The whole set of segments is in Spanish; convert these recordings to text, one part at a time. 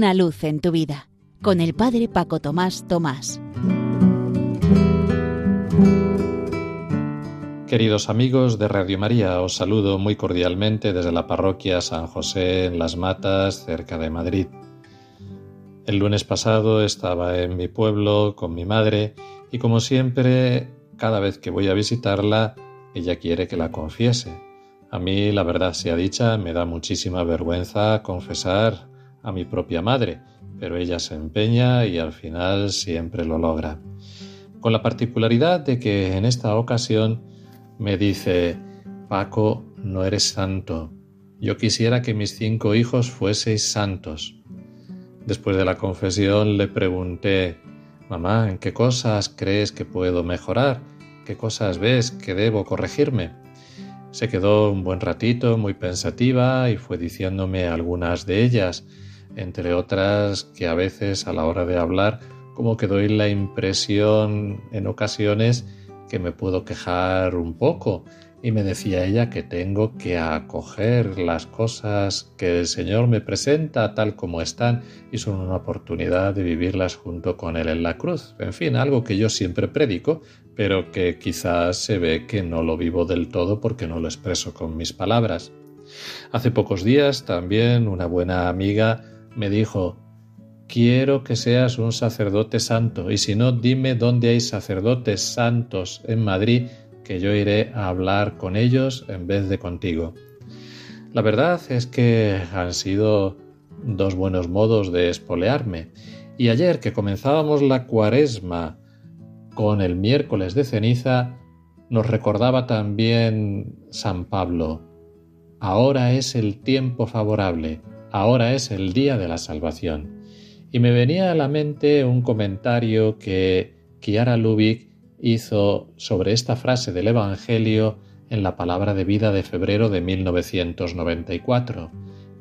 Una luz en tu vida con el Padre Paco Tomás Tomás. Queridos amigos de Radio María, os saludo muy cordialmente desde la parroquia San José en Las Matas, cerca de Madrid. El lunes pasado estaba en mi pueblo con mi madre y como siempre, cada vez que voy a visitarla, ella quiere que la confiese. A mí, la verdad sea dicha, me da muchísima vergüenza confesar a mi propia madre, pero ella se empeña y al final siempre lo logra. Con la particularidad de que en esta ocasión me dice, Paco, no eres santo. Yo quisiera que mis cinco hijos fueseis santos. Después de la confesión le pregunté, Mamá, ¿en qué cosas crees que puedo mejorar? ¿Qué cosas ves que debo corregirme? Se quedó un buen ratito muy pensativa y fue diciéndome algunas de ellas, entre otras que a veces a la hora de hablar como que doy la impresión en ocasiones que me puedo quejar un poco y me decía ella que tengo que acoger las cosas que el Señor me presenta tal como están y son una oportunidad de vivirlas junto con Él en la cruz. En fin, algo que yo siempre predico, pero que quizás se ve que no lo vivo del todo porque no lo expreso con mis palabras. Hace pocos días también una buena amiga me dijo quiero que seas un sacerdote santo, y si no, dime dónde hay sacerdotes santos en Madrid, que yo iré a hablar con ellos en vez de contigo. La verdad es que han sido dos buenos modos de espolearme, y ayer que comenzábamos la cuaresma con el miércoles de ceniza, nos recordaba también San Pablo, ahora es el tiempo favorable, ahora es el día de la salvación y me venía a la mente un comentario que Kiara Lubick hizo sobre esta frase del Evangelio en la palabra de vida de febrero de 1994.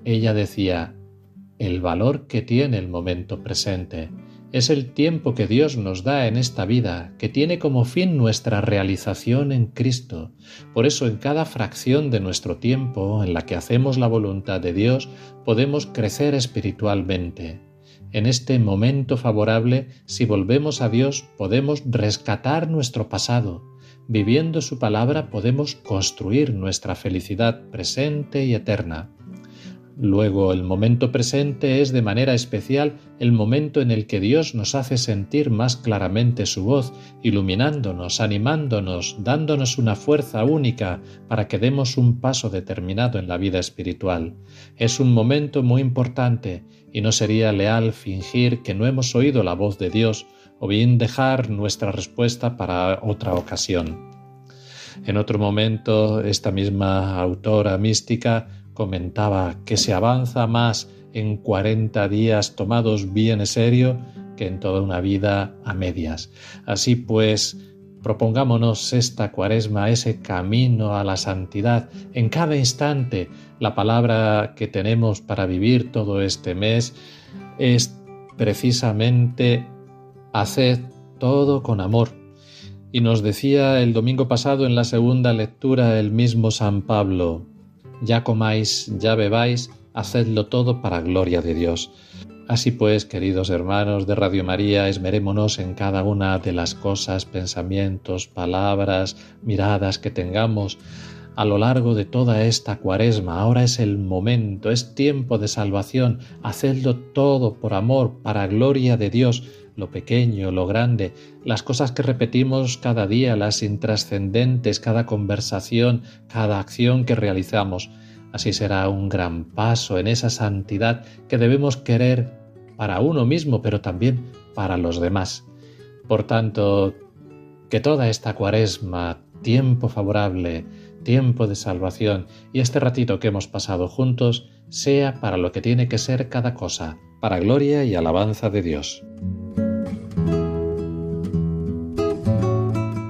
Ella decía, el valor que tiene el momento presente es el tiempo que Dios nos da en esta vida, que tiene como fin nuestra realización en Cristo. Por eso en cada fracción de nuestro tiempo en la que hacemos la voluntad de Dios podemos crecer espiritualmente. En este momento favorable, si volvemos a Dios, podemos rescatar nuestro pasado. Viviendo su palabra podemos construir nuestra felicidad presente y eterna. Luego, el momento presente es de manera especial el momento en el que Dios nos hace sentir más claramente su voz, iluminándonos, animándonos, dándonos una fuerza única para que demos un paso determinado en la vida espiritual. Es un momento muy importante y no sería leal fingir que no hemos oído la voz de Dios o bien dejar nuestra respuesta para otra ocasión. En otro momento, esta misma autora mística comentaba que se avanza más en cuarenta días tomados bien en serio que en toda una vida a medias. Así pues, propongámonos esta cuaresma, ese camino a la santidad. En cada instante, la palabra que tenemos para vivir todo este mes es precisamente haced todo con amor. Y nos decía el domingo pasado en la segunda lectura el mismo San Pablo, ya comáis, ya bebáis, hacedlo todo para gloria de Dios. Así pues, queridos hermanos de Radio María, esmerémonos en cada una de las cosas, pensamientos, palabras, miradas que tengamos a lo largo de toda esta cuaresma. Ahora es el momento, es tiempo de salvación. Hacedlo todo por amor, para gloria de Dios, lo pequeño, lo grande, las cosas que repetimos cada día, las intrascendentes, cada conversación, cada acción que realizamos. Así será un gran paso en esa santidad que debemos querer para uno mismo, pero también para los demás. Por tanto, que toda esta cuaresma, tiempo favorable, tiempo de salvación y este ratito que hemos pasado juntos, sea para lo que tiene que ser cada cosa, para gloria y alabanza de Dios.